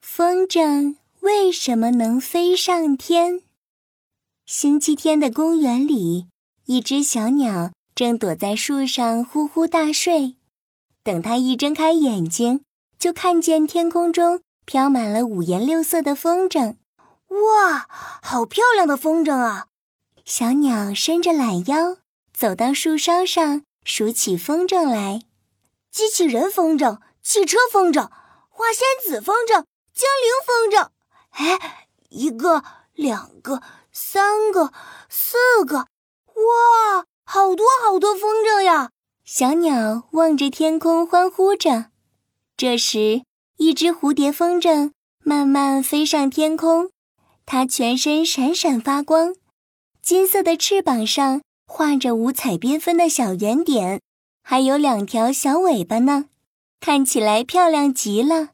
风筝为什么能飞上天？星期天的公园里，一只小鸟正躲在树上呼呼大睡。等它一睁开眼睛，就看见天空中飘满了五颜六色的风筝。哇，好漂亮的风筝啊！小鸟伸着懒腰，走到树梢上，数起风筝来：机器人风筝、汽车风筝、花仙子风筝、精灵风筝。哎，一个、两个、三个、四个，哇，好多好多风筝呀！小鸟望着天空，欢呼着。这时，一只蝴蝶风筝慢慢飞上天空，它全身闪闪发光，金色的翅膀上画着五彩缤纷的小圆点，还有两条小尾巴呢，看起来漂亮极了。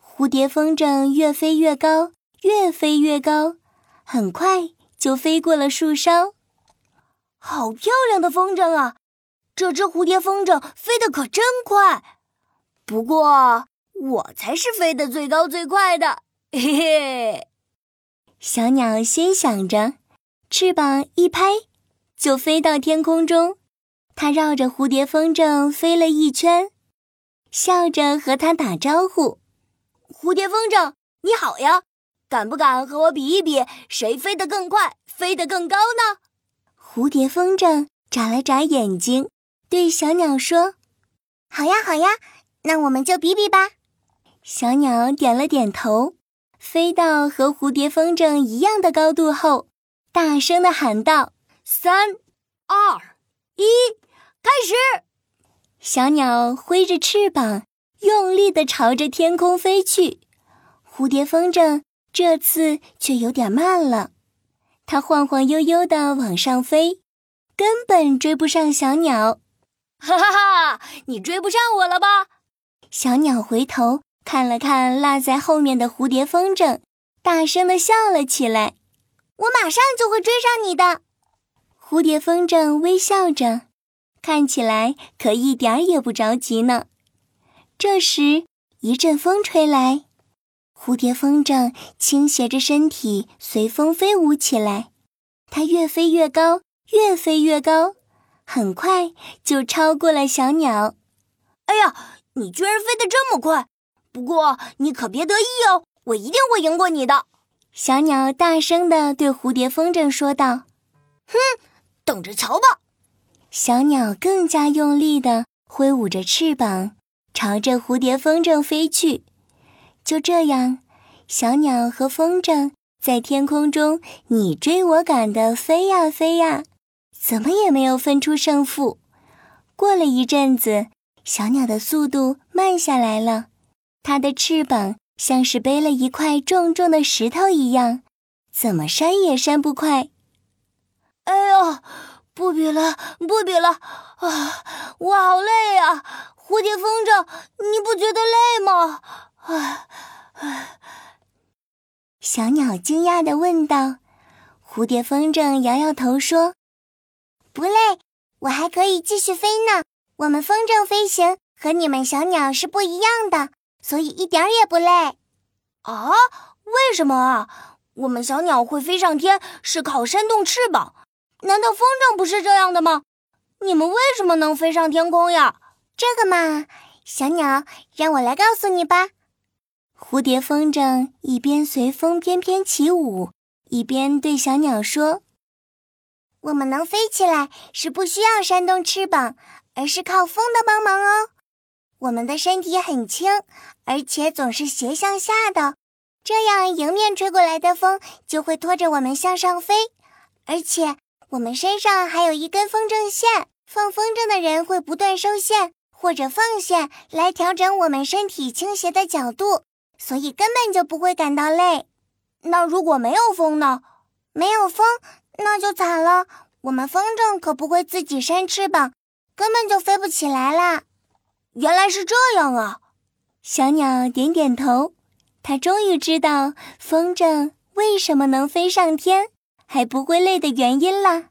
蝴蝶风筝越飞越高，越飞越高，很快就飞过了树梢。好漂亮的风筝啊！这只蝴蝶风筝飞得可真快，不过我才是飞得最高最快的，嘿嘿。小鸟心想着，翅膀一拍，就飞到天空中。它绕着蝴蝶风筝飞了一圈，笑着和它打招呼：“蝴蝶风筝，你好呀！敢不敢和我比一比，谁飞得更快，飞得更高呢？”蝴蝶风筝眨了眨眼睛。对小鸟说：“好呀，好呀，那我们就比比吧。”小鸟点了点头，飞到和蝴蝶风筝一样的高度后，大声的喊道：“三、二、一，开始！”小鸟挥着翅膀，用力的朝着天空飞去。蝴蝶风筝这次却有点慢了，它晃晃悠悠的往上飞，根本追不上小鸟。哈哈哈！你追不上我了吧？小鸟回头看了看落在后面的蝴蝶风筝，大声的笑了起来。我马上就会追上你的。蝴蝶风筝微笑着，看起来可一点儿也不着急呢。这时，一阵风吹来，蝴蝶风筝倾斜着身体，随风飞舞起来。它越飞越高，越飞越高。很快就超过了小鸟。哎呀，你居然飞得这么快！不过你可别得意哦，我一定会赢过你的。小鸟大声地对蝴蝶风筝说道：“哼，等着瞧吧！”小鸟更加用力地挥舞着翅膀，朝着蝴蝶风筝飞去。就这样，小鸟和风筝在天空中你追我赶地飞呀飞呀。怎么也没有分出胜负。过了一阵子，小鸟的速度慢下来了，它的翅膀像是背了一块重重的石头一样，怎么扇也扇不快。哎呦，不比了，不比了！啊，我好累啊！蝴蝶风筝，你不觉得累吗？唉，唉。小鸟惊讶地问道。蝴蝶风筝摇摇头说。不累，我还可以继续飞呢。我们风筝飞行和你们小鸟是不一样的，所以一点儿也不累。啊？为什么啊？我们小鸟会飞上天是靠扇动翅膀，难道风筝不是这样的吗？你们为什么能飞上天空呀？这个嘛，小鸟，让我来告诉你吧。蝴蝶风筝一边随风翩翩起舞，一边对小鸟说。我们能飞起来是不需要扇动翅膀，而是靠风的帮忙哦。我们的身体很轻，而且总是斜向下的，这样迎面吹过来的风就会拖着我们向上飞。而且我们身上还有一根风筝线，放风筝的人会不断收线或者放线来调整我们身体倾斜的角度，所以根本就不会感到累。那如果没有风呢？没有风。那就惨了，我们风筝可不会自己扇翅膀，根本就飞不起来啦。原来是这样啊！小鸟点点头，它终于知道风筝为什么能飞上天还不会累的原因啦。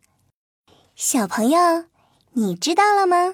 小朋友，你知道了吗？